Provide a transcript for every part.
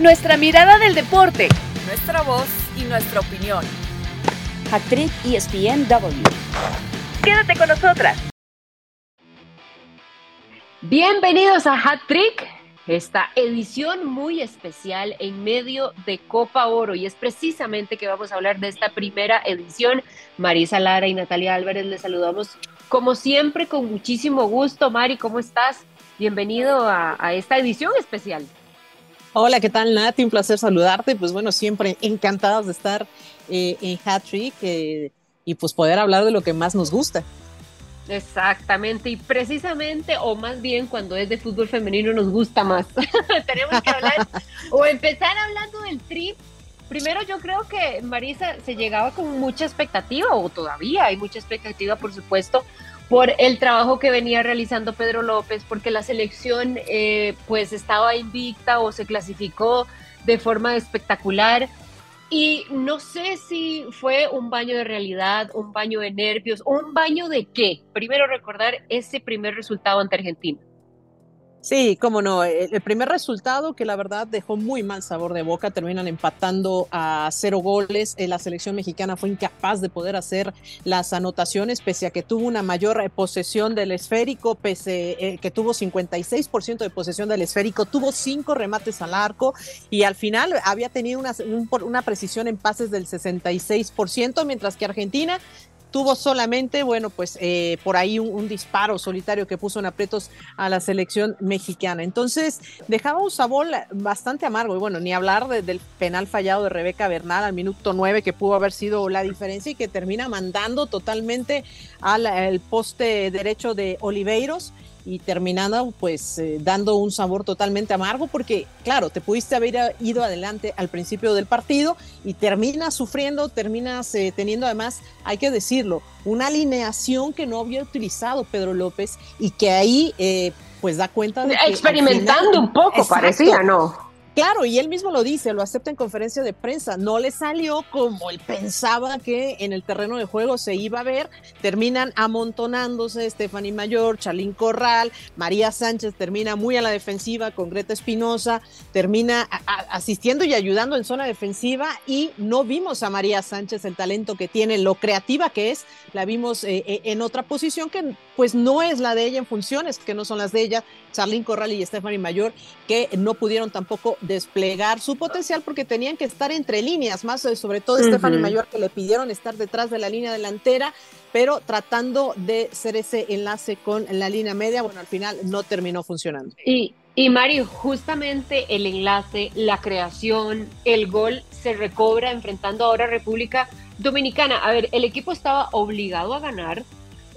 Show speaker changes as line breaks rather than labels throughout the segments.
nuestra mirada del deporte,
nuestra voz y nuestra opinión.
Actriz ESPNW.
Quédate con nosotras.
Bienvenidos a Hat Trick, esta edición muy especial en medio de Copa Oro y es precisamente que vamos a hablar de esta primera edición. Marisa Lara y Natalia Álvarez les saludamos como siempre con muchísimo gusto. Mari, ¿cómo estás? Bienvenido a, a esta edición especial.
Hola, ¿qué tal, Nati? Un placer saludarte. Pues bueno, siempre encantados de estar eh, en Hat Trick eh, y pues poder hablar de lo que más nos gusta.
Exactamente, y precisamente, o más bien cuando es de fútbol femenino nos gusta más. Tenemos que hablar o empezar hablando del trip. Primero yo creo que Marisa se llegaba con mucha expectativa, o todavía hay mucha expectativa, por supuesto, por el trabajo que venía realizando Pedro López, porque la selección eh, pues estaba invicta o se clasificó de forma espectacular. Y no sé si fue un baño de realidad, un baño de nervios, un baño de qué. Primero recordar ese primer resultado ante Argentina.
Sí, cómo no. El primer resultado que la verdad dejó muy mal sabor de boca, terminan empatando a cero goles. Eh, la selección mexicana fue incapaz de poder hacer las anotaciones, pese a que tuvo una mayor eh, posesión del esférico, pese a eh, que tuvo 56% de posesión del esférico, tuvo cinco remates al arco y al final había tenido una, una precisión en pases del 66%, mientras que Argentina tuvo solamente, bueno, pues eh, por ahí un, disparo solitario que puso en aprietos a la selección mexicana. Entonces, dejaba un sabor bastante amargo. Y bueno, ni hablar del penal fallado de Rebeca Bernal al minuto 9, que pudo haber sido la diferencia y que termina mandando totalmente al poste derecho de Oliveiros y terminando pues eh, dando un sabor totalmente amargo porque claro, te pudiste haber ido adelante al principio del partido y terminas sufriendo, terminas eh, teniendo además, hay que decirlo, una alineación que no había utilizado Pedro López y que ahí eh, pues da cuenta de... Que
Experimentando un poco, parecía, ¿no?
Claro, y él mismo lo dice, lo acepta en conferencia de prensa. No le salió como él pensaba que en el terreno de juego se iba a ver. Terminan amontonándose Stephanie Mayor, Charlín Corral, María Sánchez termina muy a la defensiva con Greta Espinosa, termina asistiendo y ayudando en zona defensiva y no vimos a María Sánchez el talento que tiene, lo creativa que es. La vimos eh, eh, en otra posición que pues no es la de ella en funciones, que no son las de ella, Charlín Corral y Stephanie Mayor, que no pudieron tampoco desplegar su potencial porque tenían que estar entre líneas, más eh, sobre todo Stephanie Mayor que le pidieron estar detrás de la línea delantera, pero tratando de ser ese enlace con la línea media, bueno, al final no terminó funcionando.
Y, y Mario, justamente el enlace, la creación, el gol se recobra enfrentando ahora a República Dominicana. A ver, el equipo estaba obligado a ganar,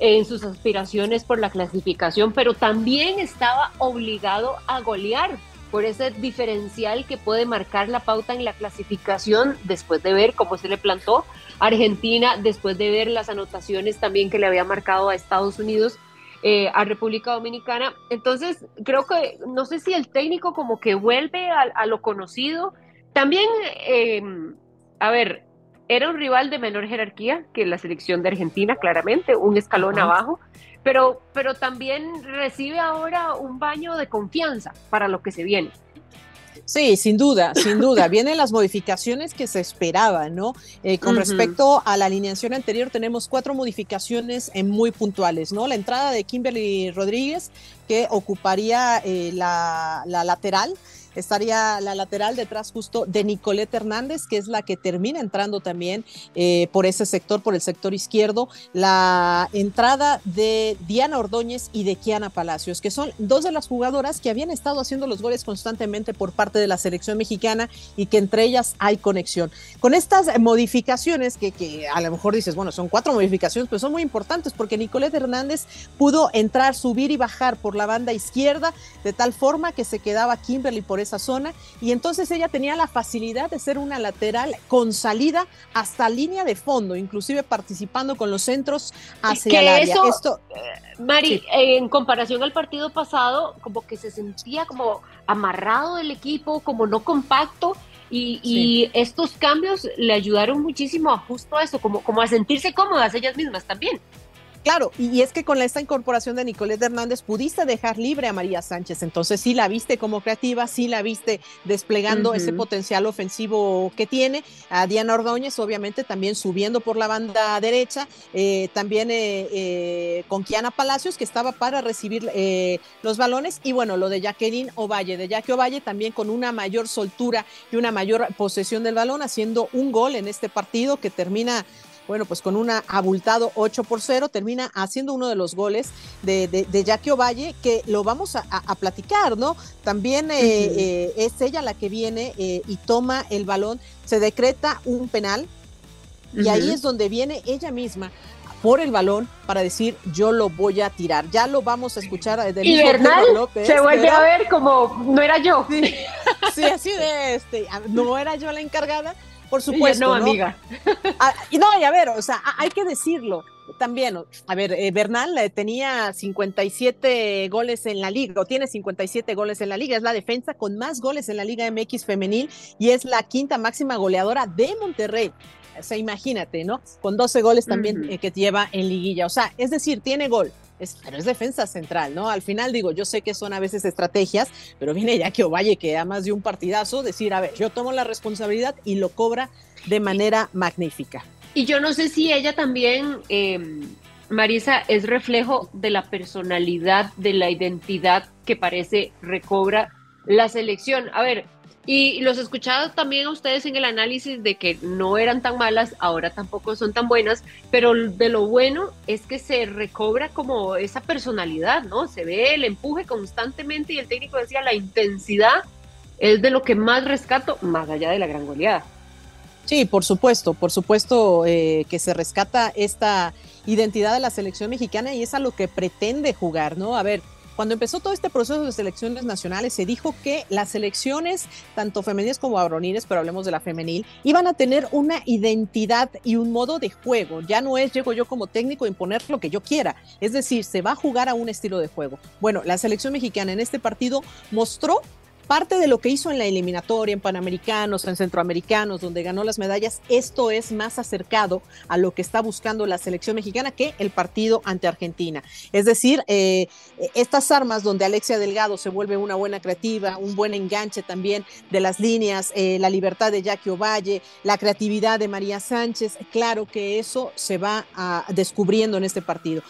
en sus aspiraciones por la clasificación, pero también estaba obligado a golear por ese diferencial que puede marcar la pauta en la clasificación después de ver cómo se le plantó Argentina, después de ver las anotaciones también que le había marcado a Estados Unidos, eh, a República Dominicana. Entonces, creo que, no sé si el técnico como que vuelve a, lo conocido. También, eh, a ver, era un rival de menor jerarquía que la selección de Argentina, claramente, un escalón abajo pero, pero también recibe ahora un baño de confianza para lo que se viene.
Sí, sin duda, sin duda. Vienen las modificaciones que se esperaban, ¿no? Eh, con respecto a la alineación anterior, tenemos cuatro modificaciones eh, muy puntuales, ¿no? La entrada de Kimberly Rodríguez, que ocuparía eh, la, la lateral estaría la lateral detrás justo de Nicolette Hernández, que es la que termina entrando también eh, por ese sector, por el sector izquierdo, la entrada de Diana Ordóñez y de Kiana Palacios, que son dos de las jugadoras que habían estado haciendo los goles constantemente por parte de la selección mexicana y que entre ellas hay conexión. Con estas modificaciones, que, que a lo mejor dices, bueno, son cuatro modificaciones, pero son muy importantes porque Nicolette Hernández pudo entrar, subir y bajar por la banda izquierda de tal forma que se quedaba Kimberly por esa zona y entonces ella tenía la facilidad de ser una lateral con salida hasta línea de fondo, inclusive participando con los centros hacia el área.
Esto, eh, Mari, en comparación al partido pasado, como que se sentía como amarrado el equipo, como no compacto. Y, estos cambios le ayudaron muchísimo a justo a eso, como, como a sentirse cómodas ellas mismas también.
Claro, y, es que con esta incorporación de Nicolette Hernández pudiste dejar libre a María Sánchez, entonces sí la viste como creativa, sí la viste desplegando ese potencial ofensivo que tiene, a Diana Ordóñez obviamente también subiendo por la banda derecha, eh, también eh, eh, con Kiana Palacios que estaba para recibir los balones. Y bueno, lo de Jacqueline Ovalle, de Jackie Ovalle también con una mayor soltura y una mayor posesión del balón, haciendo un gol en este partido que termina bueno, pues con un abultado 8 por 0, termina haciendo uno de los goles de, de, Jackie Ovalle, que lo vamos a, platicar, ¿no? También eh, eh, es ella la que viene eh, y toma el balón, se decreta un penal, y ahí es donde viene ella misma por el balón para decir yo lo voy a tirar. Ya lo vamos a escuchar
del y Bernal se vuelve a ver como no era yo.
Sí, sí, así de este, no era yo la encargada, por supuesto.
No, amiga.
Ah, y no, y a ver, o sea, hay que decirlo también. A ver, eh, Bernal eh, tenía 57 goles en la liga, o tiene 57 goles en la liga. Es la defensa con más goles en la Liga MX femenil y es la quinta máxima goleadora de Monterrey. O sea, imagínate, ¿no? Con 12 goles también eh, que lleva en liguilla. O sea, es decir, tiene gol, es, pero es defensa central, ¿no? Al final digo, yo sé que son a veces estrategias, pero viene ya que Ovalle, que da más de un partidazo, decir, a ver, yo tomo la responsabilidad y lo cobra de manera magnífica.
Y yo no sé si ella también, em, Marisa, es reflejo de la personalidad, de la identidad que parece recobra la selección. A ver, y los escuchado también a ustedes en el análisis de que no eran tan malas, ahora tampoco son tan buenas, pero de lo bueno es que se recobra como esa personalidad, ¿no? Se ve el empuje constantemente y el técnico decía la intensidad es de lo que más rescato, más allá de la gran goleada.
Sí, por supuesto, por supuesto eh, que se rescata esta identidad de la selección mexicana y es a lo que pretende jugar, ¿no? A ver, cuando empezó todo este proceso de selecciones nacionales, se dijo que las selecciones, tanto femeniles como varoniles, pero hablemos de la femenil, iban a tener una identidad y un modo de juego. Ya no es llego yo como técnico a imponer lo que yo quiera. Es decir, se va a jugar a un estilo de juego. Bueno, la selección mexicana en este partido mostró parte de lo que hizo en la eliminatoria, en Panamericanos, en Centroamericanos, donde ganó las medallas, esto es más acercado a lo que está buscando la selección mexicana que el partido ante Argentina. Es decir, eh, estas armas donde Alexia Delgado se vuelve una buena creativa, un buen enganche también de las líneas, eh, la libertad de Jackie Ovalle, la creatividad de María Sánchez, claro que eso se va a, descubriendo en este partido.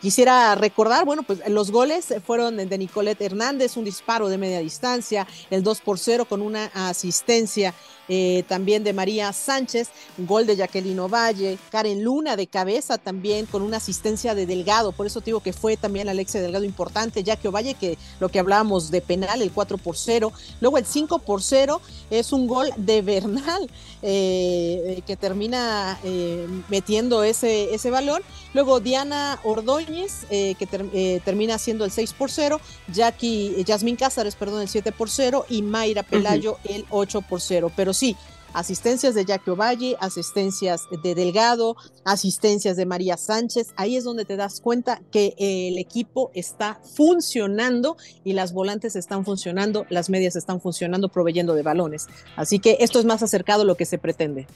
Quisiera recordar, bueno, pues los goles fueron de Nicolette Hernández, un disparo de media distancia, el 2 por 0 con una asistencia eh, también de María Sánchez, gol de Jacqueline Ovalle, Karen Luna de cabeza también con una asistencia de Delgado, por eso digo que fue también Alexia Delgado importante, que Ovalle, que lo que hablábamos de penal, el 4 por 0, luego el 5 por 0 es un gol de Bernal eh, que termina eh, metiendo ese, ese balón, luego Diana Ordóñez que termina haciendo el 6 por 0, Jackie, Yasmín Cázares, perdón, el 7 por 0 y Mayra Pelayo el 8 por 0, pero sí, asistencias de Jackie Ovalle, asistencias de Delgado, asistencias de María Sánchez. Ahí es donde te das cuenta que el equipo está funcionando y las volantes están funcionando, las medias están funcionando, proveyendo de balones. Así que esto es más acercado a lo que se pretende.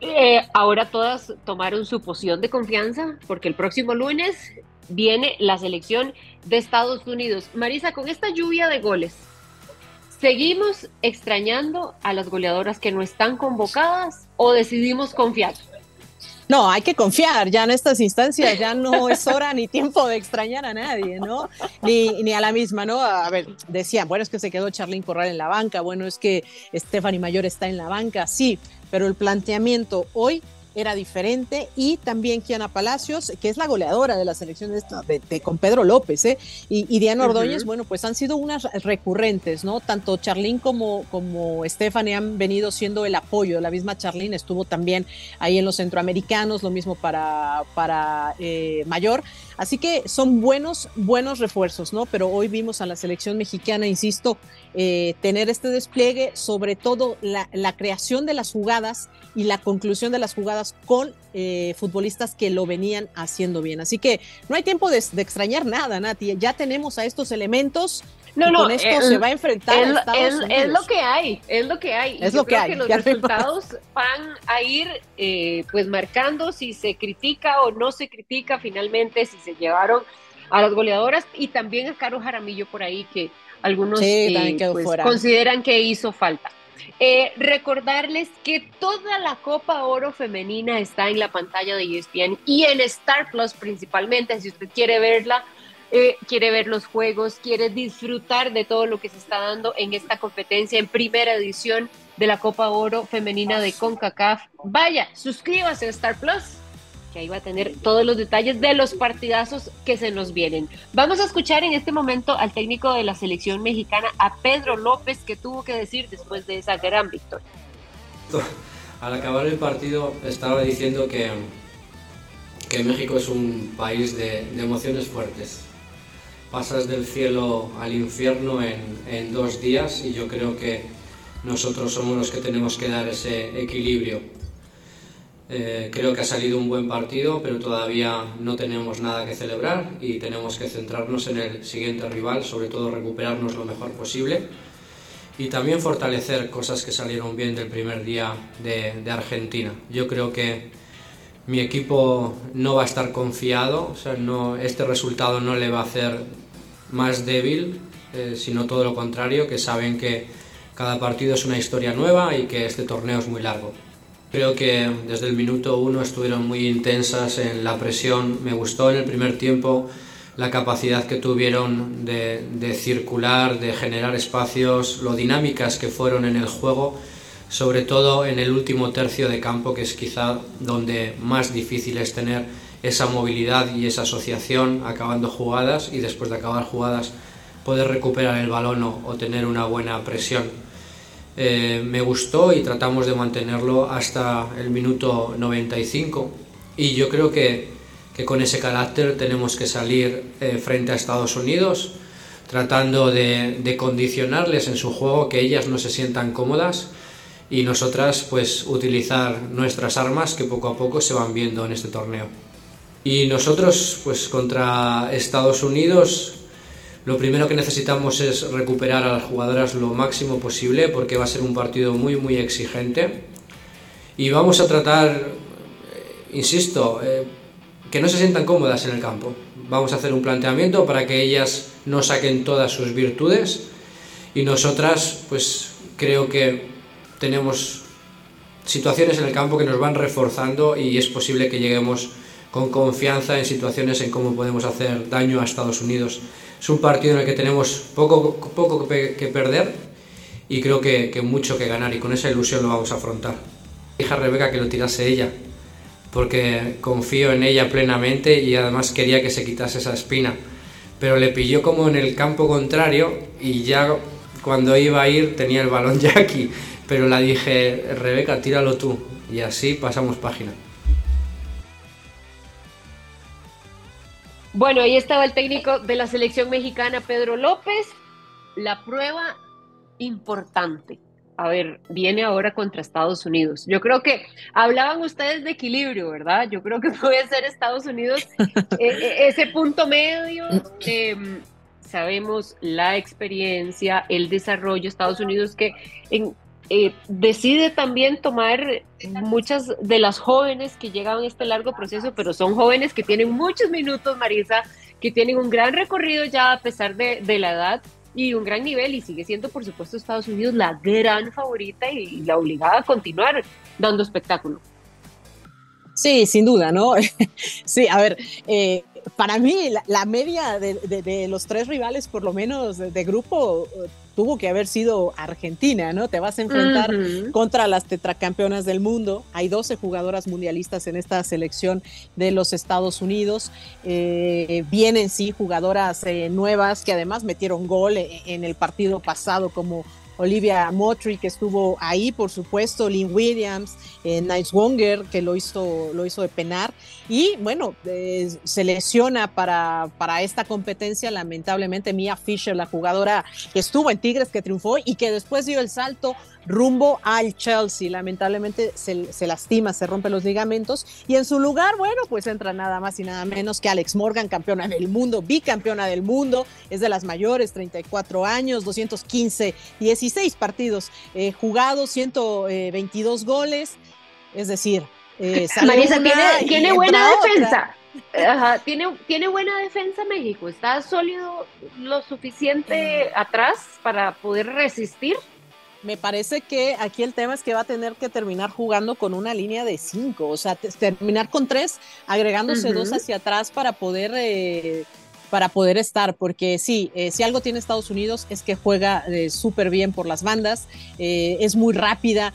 Eh, ahora todas tomaron su poción de confianza porque el próximo lunes viene la selección de Estados Unidos. Marisa, con esta lluvia de goles, ¿Seguimos extrañando a las goleadoras que no están convocadas o decidimos confiar?
No, hay que confiar, ya en estas instancias ya no es hora ni tiempo de extrañar a nadie, ¿no? Ni, ni a la misma, ¿no? A ver, decían, bueno, es que se quedó Charlene Corral en la banca, bueno, es que Stephanie Mayor está en la banca, sí, pero el planteamiento hoy era diferente y también Kiana Palacios, que es la goleadora de la selección de, con Pedro López, ¿eh? y, Diana Ordóñez, bueno, pues han sido unas recurrentes, ¿no? Tanto Charlín como, como Stephanie han venido siendo el apoyo, la misma Charlín estuvo también ahí en los centroamericanos, lo mismo para, para eh, Mayor, así que son buenos, buenos refuerzos, ¿no? Pero hoy vimos a la selección mexicana, insisto, eh, tener este despliegue, sobre todo la, creación de las jugadas y la conclusión de las jugadas con eh, futbolistas que lo venían haciendo bien. Así que no hay tiempo de, extrañar nada, Nati. Ya tenemos a estos elementos
No, no,
con esto se va a enfrentar
es,
a
lo que hay, es lo que hay.
Es lo que hay.
que los
no
resultados van a ir eh, pues marcando si se critica o no se critica finalmente, si se llevaron a las goleadoras y también a Caro Jaramillo por ahí que algunos
Sí,
eh, pues,
fuera.
consideran que hizo falta. Eh, recordarles que toda la Copa Oro femenina está en la pantalla de ESPN y en Star Plus principalmente, si usted quiere verla, eh, quiere ver los juegos, quiere disfrutar de todo lo que se está dando en esta competencia en primera edición de la Copa Oro femenina de CONCACAF. Vaya, suscríbase a Star Plus, que ahí va a tener todos los detalles de los partidazos que se nos vienen. Vamos a escuchar en este momento al técnico de la selección mexicana, a Pedro López, que tuvo que decir después de esa gran victoria.
Al acabar el partido estaba diciendo que, que México es un país de, de emociones fuertes. Pasas del cielo al infierno en, en dos días y yo creo que nosotros somos los que tenemos que dar ese equilibrio. Eh, creo que ha salido un buen partido, pero todavía no tenemos nada que celebrar y tenemos que centrarnos en el siguiente rival, sobre todo recuperarnos lo mejor posible y también fortalecer cosas que salieron bien del primer día de, de Argentina. Yo creo que mi equipo no va a estar confiado, o sea, no, este resultado no le va a hacer más débil, eh, sino todo lo contrario, que saben que cada partido es una historia nueva y que este torneo es muy largo. Creo que desde el minuto uno estuvieron muy intensas en la presión. Me gustó en el primer tiempo la capacidad que tuvieron de, de, circular, de generar espacios, lo dinámicas que fueron en el juego, sobre todo en el último tercio de campo, que es quizá donde más difícil es tener esa movilidad y esa asociación acabando jugadas y después de acabar jugadas poder recuperar el balón o, tener una buena presión. Eh, me gustó y tratamos de mantenerlo hasta el minuto 95 y yo creo que, que con ese carácter tenemos que salir eh, frente a Estados Unidos tratando de, de, condicionarles en su juego que ellas no se sientan cómodas y nosotras pues utilizar nuestras armas que poco a poco se van viendo en este torneo y nosotros pues contra Estados Unidos lo primero que necesitamos es recuperar a las jugadoras lo máximo posible porque va a ser un partido muy muy exigente y vamos a tratar, eh, insisto, eh, que no se sientan cómodas en el campo. Vamos a hacer un planteamiento para que ellas no saquen todas sus virtudes y nosotras pues creo que tenemos situaciones en el campo que nos van reforzando y es posible que lleguemos con confianza en situaciones en cómo podemos hacer daño a Estados Unidos. Es un partido en el que tenemos poco, poco que perder y creo que, que, mucho que ganar y con esa ilusión lo vamos a afrontar. Dije a Rebeca que lo tirase ella, porque confío en ella plenamente y además quería que se quitase esa espina, pero le pilló como en el campo contrario y ya cuando iba a ir tenía el balón ya aquí, pero la dije, Rebeca, tíralo tú y así pasamos página.
Bueno, ahí estaba el técnico de la selección mexicana, Pedro López. La prueba importante. A ver, viene ahora contra Estados Unidos. Yo creo que hablaban ustedes de equilibrio, ¿verdad? Yo creo que puede ser Estados Unidos eh, ese punto medio. Eh, sabemos la experiencia, el desarrollo, Estados Unidos que en, eh, decide también tomar muchas de las jóvenes que llegan a este largo proceso, pero son jóvenes que tienen muchos minutos, Marisa, que tienen un gran recorrido ya a pesar de, de la edad y un gran nivel y sigue siendo por supuesto Estados Unidos la gran favorita y la obligada a continuar dando espectáculo.
Sí, sin duda, ¿no? sí, a ver, eh, para mí la, la media de, de, de, los tres rivales, por lo menos de, de, grupo, tuvo que haber sido Argentina, ¿no? Te vas a enfrentar uh -huh. contra las tetracampeonas del mundo. Hay 12 jugadoras mundialistas en esta selección de los Estados Unidos. Eh, vienen, sí, jugadoras eh, nuevas que además metieron gol en el partido pasado como Olivia Motry, que estuvo ahí, por supuesto, Lynn Williams, eh, Nice Wonger, que lo hizo, lo hizo de penar. Y bueno, eh, se lesiona para, para esta competencia, lamentablemente, Mia Fisher, la jugadora que estuvo en Tigres, que triunfó y que después dio el salto rumbo al Chelsea. Lamentablemente se, se, lastima, se rompe los ligamentos y en su lugar, bueno, pues entra nada más y nada menos que Alex Morgan, campeona del mundo, bicampeona del mundo, es de las mayores, 34 años, 215, 16 partidos eh, jugados, 122 goles, es decir, eh,
Marisa tiene, tiene buena defensa. Ajá, tiene, tiene buena defensa México, está sólido lo suficiente atrás para poder resistir.
Me parece que aquí el tema es que va a tener que terminar jugando con una línea de cinco, o sea, terminar con tres, agregándose dos hacia atrás para poder, eh, para poder estar, porque sí, eh, si algo tiene Estados Unidos es que juega eh, súper bien por las bandas, es muy rápida.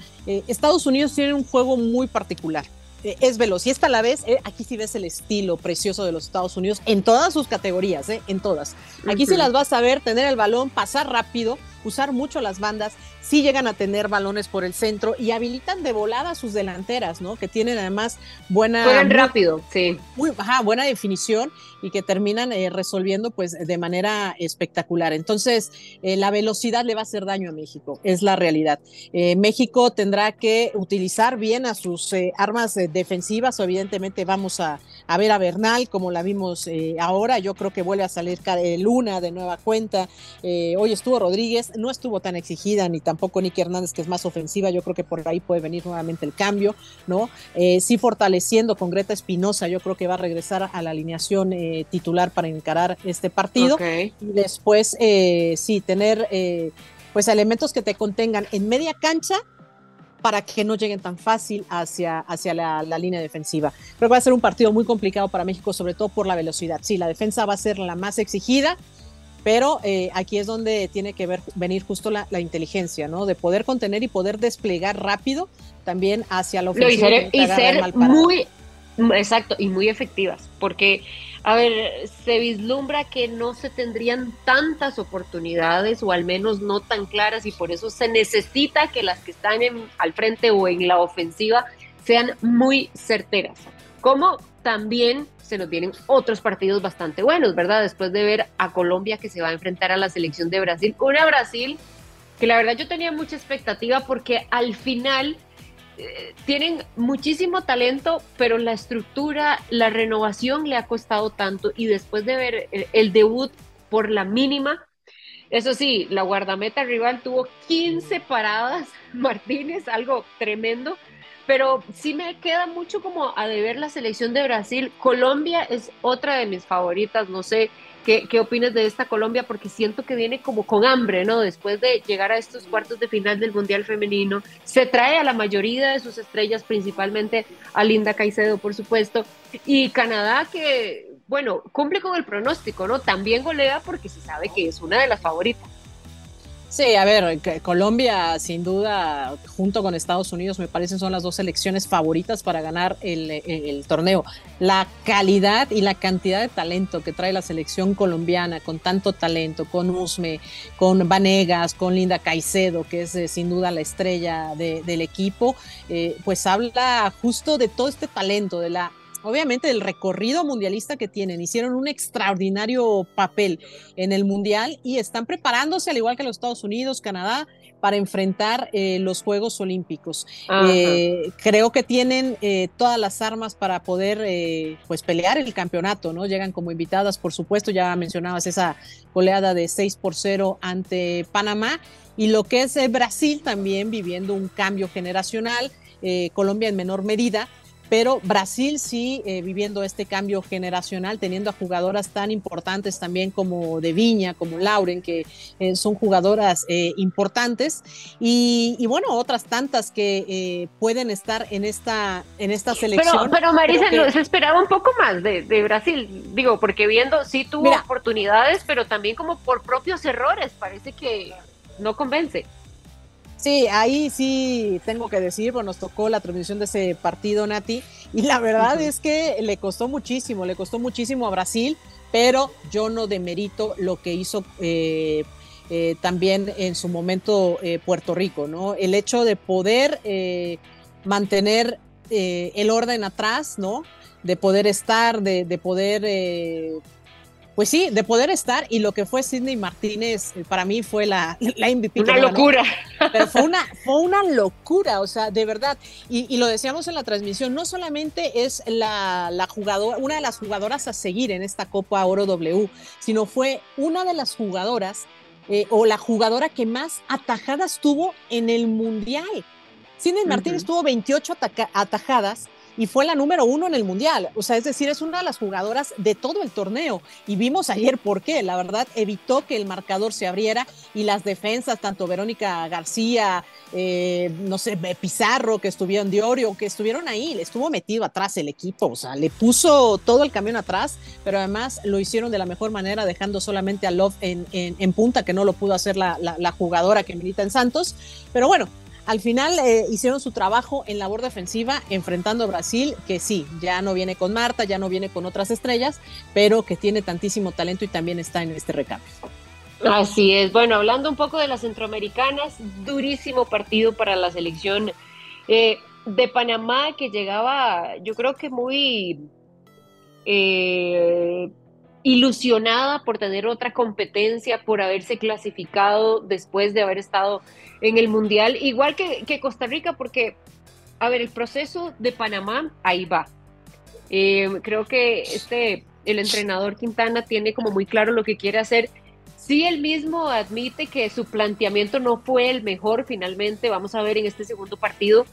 Estados Unidos tiene un juego muy particular. Es veloz y esta a la vez, aquí sí ves el estilo precioso de los Estados Unidos en todas sus categorías, en todas. Aquí sí las vas a ver, tener el balón, pasar rápido, usar mucho las bandas, sí llegan a tener balones por el centro y habilitan de volada sus delanteras, ¿no? Que tienen además buena...
Juegan rápido, sí.
Muy, ajá, buena definición y que terminan eh, resolviendo pues de manera espectacular. Entonces, eh, la velocidad le va a hacer daño a México, es la realidad. Eh, México tendrá que utilizar bien a sus armas defensivas, evidentemente vamos a, a, ver a Bernal como la vimos ahora, yo creo que vuelve a salir Luna de nueva cuenta, hoy estuvo Rodríguez, no estuvo tan exigida ni tampoco Nicky Hernández, que es más ofensiva, yo creo que por ahí puede venir nuevamente el cambio, ¿no? Eh, sí fortaleciendo con Greta Espinosa, yo creo que va a regresar a la alineación eh, titular para encarar este partido. Y después, eh, sí, tener pues elementos que te contengan en media cancha para que no lleguen tan fácil hacia, hacia la, la, línea defensiva. Creo que va a ser un partido muy complicado para México, sobre todo por la velocidad. Sí, la defensa va a ser la más exigida, pero eh, aquí es donde tiene que ver, venir justo la, inteligencia, ¿no? De poder contener y poder desplegar rápido también hacia la ofensiva.
y ser, muy, exacto, y muy efectivas, porque, a ver, se vislumbra que no se tendrían tantas oportunidades, o al menos no tan claras, y por eso se necesita que las que están al frente o en la ofensiva sean muy certeras. Como también se nos vienen otros partidos bastante buenos, ¿verdad? Después de ver a Colombia que se va a enfrentar a la selección de Brasil, una Brasil que la verdad yo tenía mucha expectativa porque al final eh, tienen muchísimo talento, pero la estructura, la renovación le ha costado tanto y después de ver el, debut por la mínima, eso sí, la guardameta rival tuvo 15 paradas, Martínez, algo tremendo pero sí me queda mucho como a deber la selección de Brasil. Colombia es otra de mis favoritas, no sé qué, qué opinas de esta Colombia, porque siento que viene como con hambre, ¿no? Después de llegar a estos cuartos de final del Mundial Femenino, se trae a la mayoría de sus estrellas, principalmente a Linda Caicedo, por supuesto, y Canadá que, bueno, cumple con el pronóstico, ¿no? También golea porque se sabe que es una de las favoritas.
Sí, a ver, Colombia sin duda, junto con Estados Unidos, me parece son las dos selecciones favoritas para ganar el, torneo. La calidad y la cantidad de talento que trae la selección colombiana, con tanto talento, con Usme, con Vanegas, con Linda Caicedo, que es eh, sin duda la estrella del equipo, eh, pues habla justo de todo este talento, de la obviamente el recorrido mundialista que tienen. Hicieron un extraordinario papel en el mundial y están preparándose, al igual que los Estados Unidos, Canadá, para enfrentar eh, los Juegos Olímpicos. Eh, creo que tienen eh, todas las armas para poder pues pelear el campeonato, ¿no? Llegan como invitadas, por supuesto, ya mencionabas esa goleada de 6 por 0 ante Panamá y lo que es Brasil también viviendo un cambio generacional, Colombia en menor medida, pero Brasil sí eh, viviendo este cambio generacional, teniendo a jugadoras tan importantes también como De Viña, como Lauren, que eh, son jugadoras eh, importantes, y, bueno, otras tantas que pueden estar en esta, en esta selección.
Pero, Marisa, se esperaba un poco más de, Brasil, digo, porque viendo, sí tuvo oportunidades, pero también como por propios errores, parece que no convence.
Sí, ahí sí tengo que decir, pues nos tocó la transmisión de ese partido, Nati, y la verdad es que le costó muchísimo, le costó muchísimo a Brasil, pero yo no demerito lo que hizo eh, eh, también en su momento eh, Puerto Rico, ¿no? El hecho de poder mantener el orden atrás, ¿no? De poder estar, de, de poder pues sí, de poder estar y lo que fue Sidney Martínez eh, para mí fue la, la MVP.
Una locura.
Pero fue una, fue una locura, o sea, de verdad. Y, lo decíamos en la transmisión, no solamente es la, la, jugadora, una de las jugadoras a seguir en esta Copa Oro W, sino fue una de las jugadoras eh, o la jugadora que más atajadas tuvo en el Mundial. Sidney Martínez tuvo 28 atajadas y fue la número uno en el Mundial. O sea, es decir, es una de las jugadoras de todo el torneo. Y vimos ayer por qué. La verdad, evitó que el marcador se abriera y las defensas, tanto Verónica García, eh, no sé, Pizarro, que estuvieron Diorio, que estuvieron ahí, le estuvo metido atrás el equipo. O sea, le puso todo el camión atrás, pero además lo hicieron de la mejor manera, dejando solamente a Love en, en, punta, que no lo pudo hacer la, la jugadora que milita en Santos. Pero bueno, al final eh, hicieron su trabajo en labor defensiva enfrentando a Brasil, que sí, ya no viene con Marta, ya no viene con otras estrellas, pero que tiene tantísimo talento y también está en este recambio.
Así es. Bueno, hablando un poco de las centroamericanas, durísimo partido para la selección eh, de Panamá que llegaba, yo creo que muy eh, ilusionada por tener otra competencia, por haberse clasificado después de haber estado en el Mundial, igual que, Costa Rica, porque, a ver, el proceso de Panamá, ahí va. Eh, creo que este, el entrenador Quintana tiene como muy claro lo que quiere hacer. Sí, él mismo admite que su planteamiento no fue el mejor finalmente. Vamos a ver en este segundo partido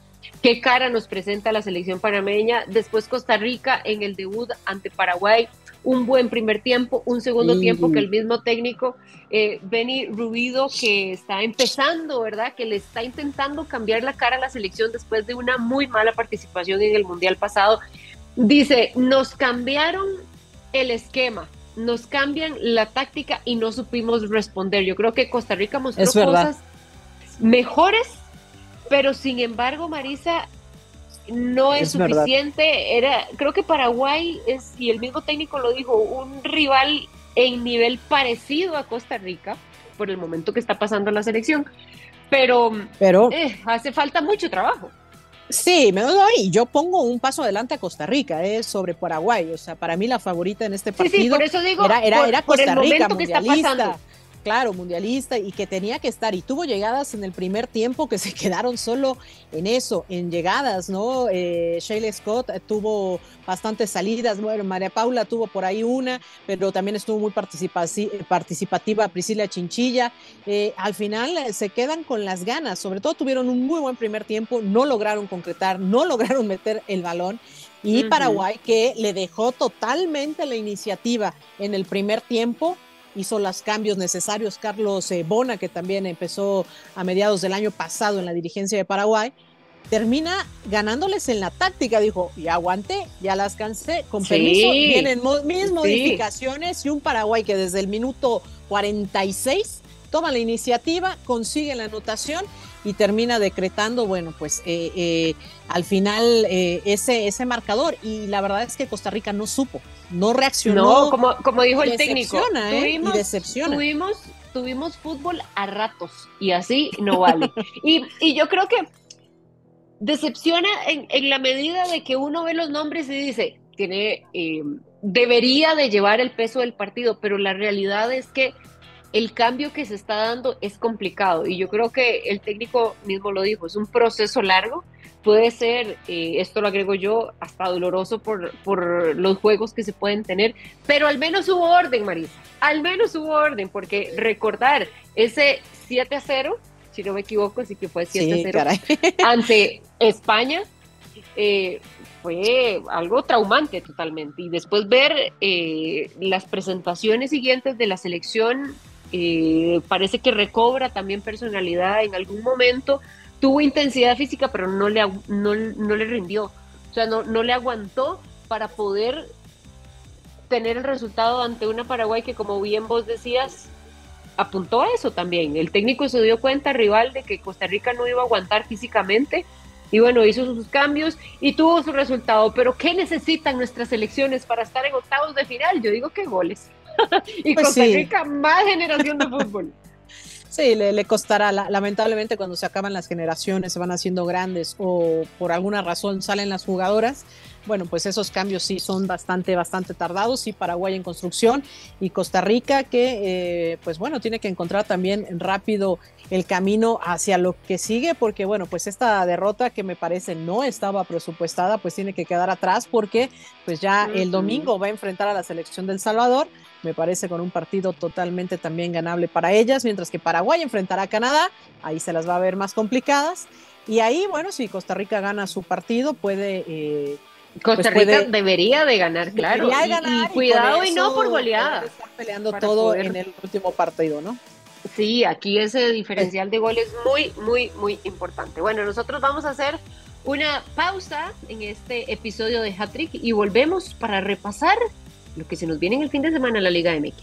qué cara nos presenta la selección panameña. Después Costa Rica en el debut ante Paraguay un buen primer tiempo, un segundo tiempo que el mismo técnico, eh, Benny Rubido, que está empezando, ¿verdad? Que le está intentando cambiar la cara a la selección después de una muy mala participación en el Mundial pasado. Dice, nos cambiaron el esquema, nos cambian la táctica y no supimos responder. Yo creo que Costa Rica mostró cosas mejores, pero sin embargo, Marisa, no es, suficiente. Era, creo que Paraguay es, y el mismo técnico lo dijo, un rival en nivel parecido a Costa Rica por el momento que está pasando la selección. Pero, pero eh, hace falta mucho trabajo.
Sí, me doy. Yo pongo un paso adelante a Costa Rica, es eh, sobre Paraguay. O sea, para mí la favorita en este partido
por eso digo,
era, era, era Costa
por el
Rica,
que está pasando
claro, mundialista y que tenía que estar. Y tuvo llegadas en el primer tiempo que se quedaron solo en eso, en llegadas, ¿no? Eh, Scott tuvo bastantes salidas, bueno, María Paula tuvo por ahí una, pero también estuvo muy participativa Priscila Chinchilla. Eh, al final eh, se quedan con las ganas, sobre todo tuvieron un muy buen primer tiempo, no lograron concretar, no lograron meter el balón. Y Paraguay que le dejó totalmente la iniciativa en el primer tiempo hizo los cambios necesarios. Carlos eh, Bona, que también empezó a mediados del año pasado en la dirigencia de Paraguay, termina ganándoles en la táctica. Dijo, ya aguanté, ya las cansé, con permiso, vienen mis modificaciones y un Paraguay que desde el minuto 46 toma la iniciativa, consigue la anotación y termina decretando, bueno, pues eh, eh, al final ese, ese marcador. Y la verdad es que Costa Rica no supo, no reaccionó.
No, como, como dijo el técnico,
¿eh? tuvimos, y decepciona.
Tuvimos, tuvimos fútbol a ratos y así no vale. y, y yo creo que decepciona en, en, la medida de que uno ve los nombres y dice, tiene, eh, debería de llevar el peso del partido, pero la realidad es que el cambio que se está dando es complicado. Y yo creo que el técnico mismo lo dijo, es un proceso largo. Puede ser, eh, esto lo agrego yo, hasta doloroso por, por los juegos que se pueden tener, pero al menos hubo orden, Marisa, al menos hubo orden, porque recordar ese 7 a 0, si no me equivoco, sí que fue 7 a 0, ante España, eh, fue algo traumante totalmente. Y después ver eh, las presentaciones siguientes de la selección, parece que recobra también personalidad en algún momento tuvo intensidad física, pero no le, no, le rindió. O sea, no, no le aguantó para poder tener el resultado ante una Paraguay que, como bien vos decías, apuntó a eso también. El técnico se dio cuenta, rival, de que Costa Rica no iba a aguantar físicamente y bueno, hizo sus cambios y tuvo su resultado. Pero ¿qué necesitan nuestras elecciones para estar en octavos de final? Yo digo que goles. y pues Costa Rica más generación de fútbol.
Sí, le, costará. lamentablemente, cuando se acaban las generaciones, se van haciendo grandes o por alguna razón salen las jugadoras, bueno, pues esos cambios sí son bastante, bastante tardados. Sí, Paraguay en construcción y Costa Rica que, eh, pues bueno, tiene que encontrar también rápido el camino hacia lo que sigue, porque bueno, pues esta derrota que me parece no estaba presupuestada, pues tiene que quedar atrás porque pues ya el domingo va a enfrentar a la selección del Salvador me parece con un partido totalmente también ganable para ellas, mientras que Paraguay enfrentará a Canadá, ahí se las va a ver más complicadas. Y ahí, bueno, si Costa Rica gana su partido, puede... Eh,
Costa Rica debería de ganar, claro. y, cuidado y, no por goleada.
Está peleando todo en el último partido, ¿no?
Sí, aquí ese diferencial de goles es muy, muy, muy importante. Bueno, nosotros vamos a hacer una pausa en este episodio de Hattrick y volvemos para repasar lo que se nos viene en el fin de semana en la Liga MX.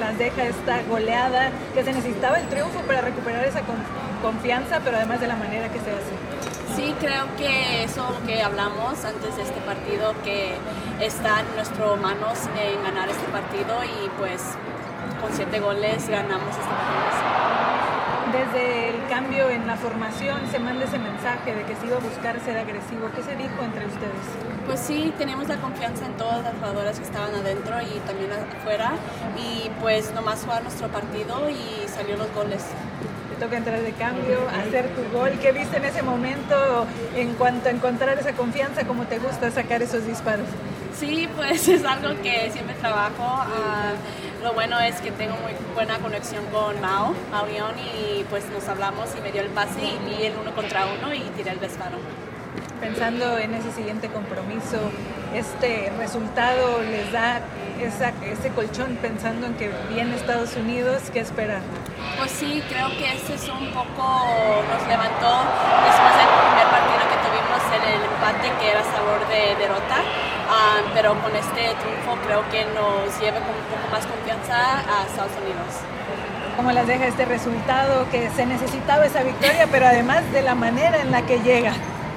Las deja esta goleada, que se necesitaba el triunfo para recuperar esa confianza, pero además de la manera que se hace.
Sí, creo que eso que hablamos antes de este partido, que está en nuestras manos en ganar este partido y pues con siete goles ganamos este partido
desde el cambio en la formación se manda ese mensaje de que se iba a buscar ser agresivo. ¿Qué se dijo entre ustedes?
Pues sí, tenemos la confianza en todas las jugadoras que estaban adentro y también afuera y pues nomás jugar nuestro partido y salió los goles.
Toca entrar de cambio, hacer tu gol. ¿Qué viste en ese momento en cuanto a encontrar esa confianza? ¿Cómo te gusta sacar esos disparos?
Sí, pues es algo que siempre trabajo. Ah, lo bueno es que tengo muy buena conexión con Mao, Mao León, y pues nos hablamos y me dio el pase y vi el uno contra uno y tiré el disparo.
Pensando en ese siguiente compromiso, este resultado les da ese colchón pensando en que viene Estados Unidos, ¿qué esperar?
Pues sí, creo que ese es un poco, nos levantó después del primer partido que tuvimos en el empate que era sabor de derrota, ah, pero con este triunfo creo que nos lleva con un poco más confianza a Estados Unidos.
¿Cómo las deja este resultado? Que se necesitaba esa victoria, pero además de la manera en la que llega.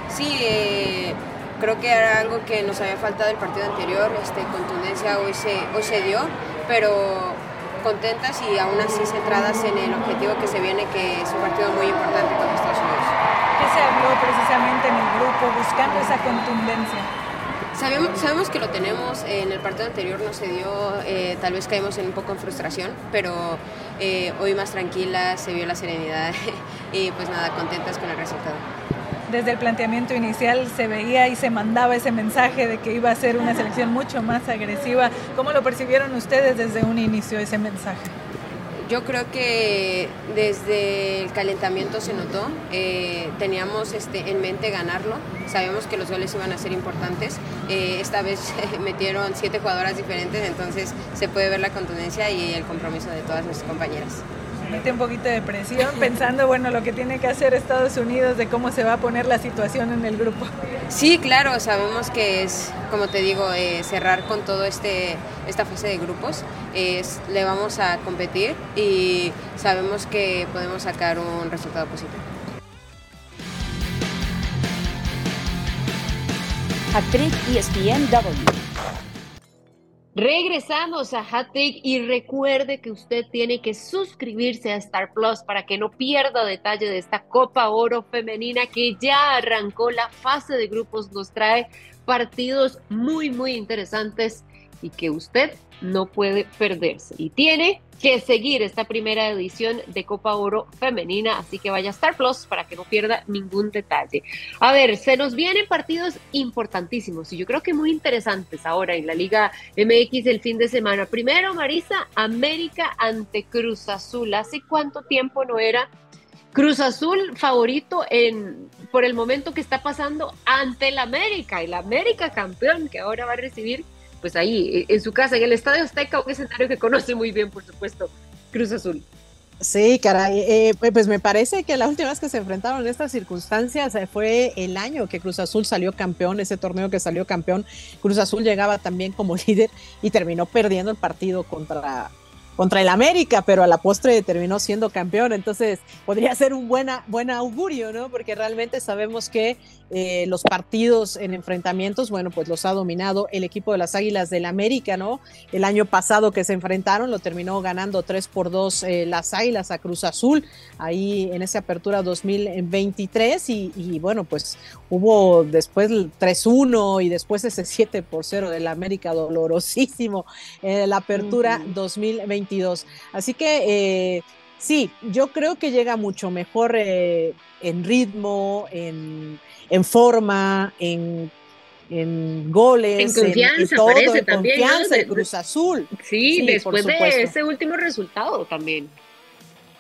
Sí, eh, creo que era algo que nos había faltado el partido anterior, este, contundencia hoy se, hoy se dio, pero contentas y aún así centradas en el objetivo que se viene, que es un partido muy importante para Estados Unidos.
¿Qué se habló precisamente en el grupo buscando esa contundencia?
Sabemos, sabemos que lo tenemos, en el partido anterior no se dio, eh, tal vez caímos en un poco en frustración, pero eh, hoy más tranquila, se vio la serenidad y pues nada, contentas con el resultado
desde el planteamiento inicial se veía y se mandaba ese mensaje de que iba a ser una selección mucho más agresiva. ¿Cómo lo percibieron ustedes desde un inicio ese mensaje?
Yo creo que desde el calentamiento se notó, eh, teníamos este, en mente ganarlo, sabíamos que los goles iban a ser importantes, eh, esta vez metieron siete jugadoras diferentes, entonces se puede ver la contundencia y el compromiso de todas nuestras compañeras
mete un poquito de presión pensando, bueno, lo que tiene que hacer Estados Unidos de cómo se va a poner la situación en el grupo.
Sí, claro, sabemos que es, como te digo, eh, cerrar con todo este esta fase de grupos, es, le vamos a competir y sabemos que podemos sacar un resultado positivo.
Actriz ESPNW.
Regresamos a Hattrick y recuerde que usted tiene que suscribirse a Star Plus para que no pierda detalle de esta Copa Oro femenina que ya arrancó la fase de grupos, nos trae partidos muy muy interesantes y que usted no puede perderse. Y tiene que seguir esta primera edición de Copa Oro Femenina, así que vaya a Star Plus para que no pierda ningún detalle. A ver, se nos vienen partidos importantísimos y yo creo que muy interesantes ahora en la Liga MX el fin de semana. Primero, Marisa, América ante Cruz Azul. ¿Hace cuánto tiempo no era Cruz Azul favorito en, por el momento que está pasando ante el América, el América campeón que ahora va a recibir pues ahí, eh, en su casa, en el Estadio Azteca, un escenario que conoce muy bien, por supuesto, Cruz Azul.
Sí, caray, eh, pues me parece que la última vez que se enfrentaron en estas circunstancias eh, fue el año que Cruz Azul salió campeón, ese torneo que salió campeón. Cruz Azul llegaba también como líder y terminó perdiendo el partido contra, contra el América, pero a la postre terminó siendo campeón, entonces podría ser un buena, buen augurio, ¿no? Porque realmente sabemos que eh, los partidos en enfrentamientos, bueno, pues los ha dominado el equipo de las Águilas del América, ¿no? El año pasado que se enfrentaron lo terminó ganando 3 por 2 eh, las Águilas a Cruz Azul, ahí en esa apertura 2023 y, y bueno, pues hubo después 3-1 y después ese 7 por 0 del América dolorosísimo en la apertura 2022. Así que... Eh, sí, yo creo que llega mucho mejor en ritmo, en, en forma, en, en goles,
en confianza,
en, todo,
parece
en
también,
confianza,
¿no?
en Cruz Azul.
Sí,
Sí,
después de ese último resultado también.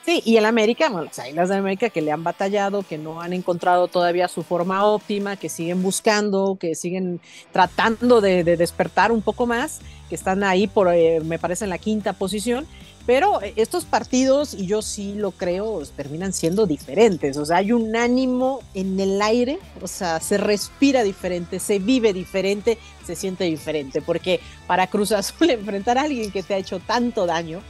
Sí, y el América, bueno, las Águilas de América que le han batallado, que no han encontrado todavía su forma óptima, que siguen buscando, que siguen tratando de, de despertar un poco más, que están ahí por, eh, me parece, en la quinta posición. Pero eh, estos partidos, y yo sí lo creo, terminan siendo diferentes. O sea, hay un ánimo en el aire, o sea, se respira diferente, se vive diferente, se siente diferente. Porque para Cruz Azul enfrentar a alguien que te ha hecho tanto daño,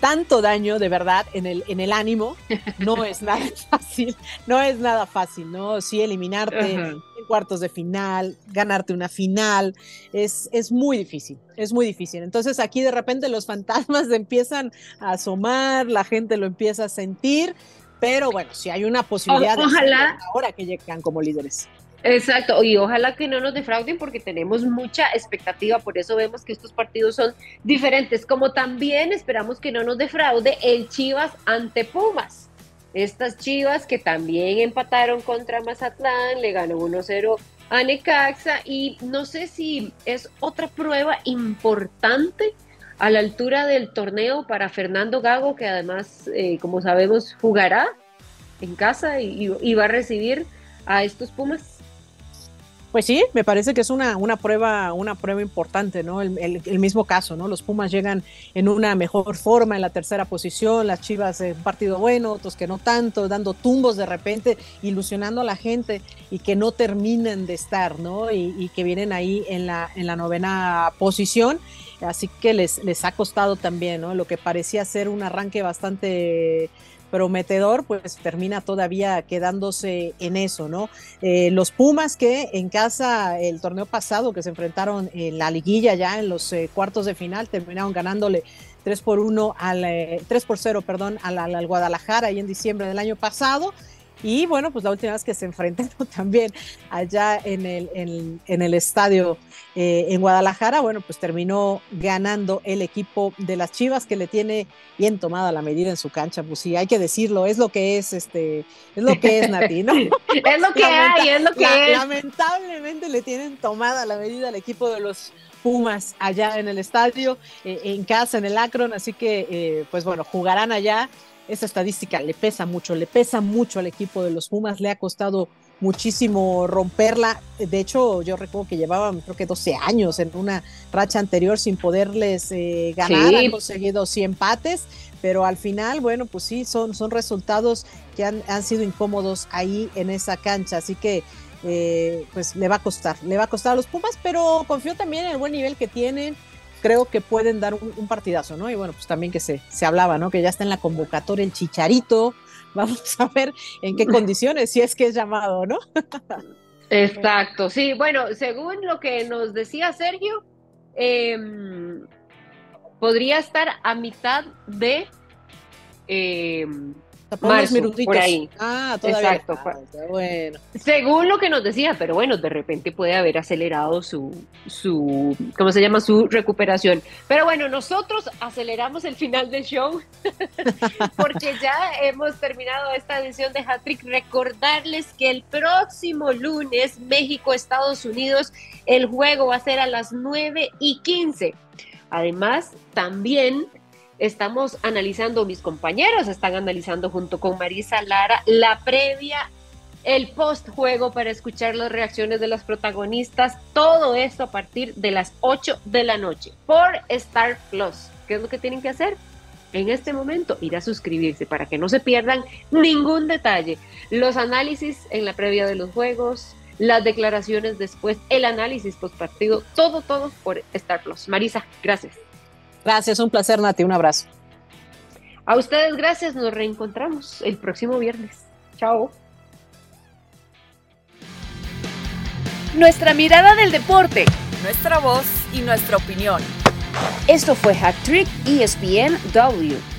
tanto daño de verdad en el, en el ánimo, no es nada fácil, no es nada fácil, ¿no? Sí, eliminarte en cuartos de final, ganarte una final, es, es muy difícil, es muy difícil. Entonces aquí de repente los fantasmas empiezan a asomar, la gente lo empieza a sentir, pero bueno, si hay una posibilidad
ojalá-
ahora que llegan como líderes.
Exacto, y ojalá que no nos defrauden porque tenemos mucha expectativa, por eso vemos que estos partidos son diferentes, como también esperamos que no nos defraude el Chivas ante Pumas. Estas Chivas que también empataron contra Mazatlán, le ganó 1-0 a Necaxa y no sé si es otra prueba importante a la altura del torneo para Fernando Gago, que además, eh, como sabemos, jugará en casa y, y va a recibir a estos Pumas.
Pues sí, me parece que es una, una prueba, una prueba importante, ¿no? El, el- el mismo caso, ¿no? Los Pumas llegan en una mejor forma, en la tercera posición, las Chivas en un partido bueno, otros que no tanto, dando tumbos de repente, ilusionando a la gente y que no terminan de estar, ¿no? Y, y que vienen ahí en la, en la novena posición. Así que les, les ha costado también, ¿no? Lo que parecía ser un arranque bastante prometedor, pues termina todavía quedándose en eso, ¿no? Eh, los Pumas que en casa el torneo pasado que se enfrentaron en la liguilla ya en los eh, cuartos de final terminaron ganándole 3 por 1 al eh, 3 por 0, perdón, al, al- al Guadalajara ahí en diciembre del año pasado. Y bueno, pues la última vez que se enfrentaron también allá en el, en el estadio eh, en Guadalajara, bueno, pues terminó ganando el equipo de las Chivas que le tiene bien tomada la medida en su cancha, pues sí, hay que decirlo, es lo que es, este, es lo que es Nati, ¿no?
Es lo que
Lamenta-
hay, es lo que
la-
es.
Lamentablemente le tienen tomada la medida al equipo de los Pumas allá en el estadio, eh, en casa, en el Akron, así que, eh, pues bueno, jugarán allá. Esa estadística le pesa mucho, le pesa mucho al equipo de los Pumas, le ha costado muchísimo romperla. De hecho, yo recuerdo que llevaban creo que 12 años en una racha anterior sin poderles eh, ganar,
Sí.
han conseguido 100 empates, pero al final, bueno, pues sí, son, son resultados que han, han sido incómodos ahí en esa cancha, así que eh, pues le va a costar, le va a costar a los Pumas, pero confío también en el buen nivel que tienen, creo que pueden dar un, un partidazo, ¿no? Y bueno, pues también que se, se hablaba, ¿no? Que ya está en la convocatoria el Chicharito, vamos a ver en qué condiciones, si es que es llamado, ¿no?
Exacto, sí, bueno, según lo que nos decía Sergio, em, podría estar a mitad de em,
Unos
Marzo, por ahí.
Ah, todavía.
Exacto,
falta, bueno.
según lo que nos decía, pero bueno, de repente puede haber acelerado su, su, ¿cómo se llama? Su recuperación. Pero bueno, nosotros aceleramos el final del show porque ya hemos terminado esta edición de Hattrick. Recordarles que el próximo lunes, México-Estados Unidos, el juego va a ser a las 9 y 15. Además, también estamos analizando, mis compañeros están analizando junto con Marisa Lara la previa, el post juego para escuchar las reacciones de las protagonistas, todo esto a partir de las 8 de la noche por Star Plus. ¿Qué es lo que tienen que hacer? En este momento ir a suscribirse para que no se pierdan ningún detalle. Los análisis en la previa de los juegos, las declaraciones después, el análisis post partido, todo, todo por Star Plus. Marisa, gracias.
Gracias, un placer, Nati, un abrazo.
A ustedes gracias, nos reencontramos el próximo viernes. Chao.
Nuestra mirada del deporte.
Nuestra voz y nuestra opinión.
Esto fue Hat Trick ESPN W.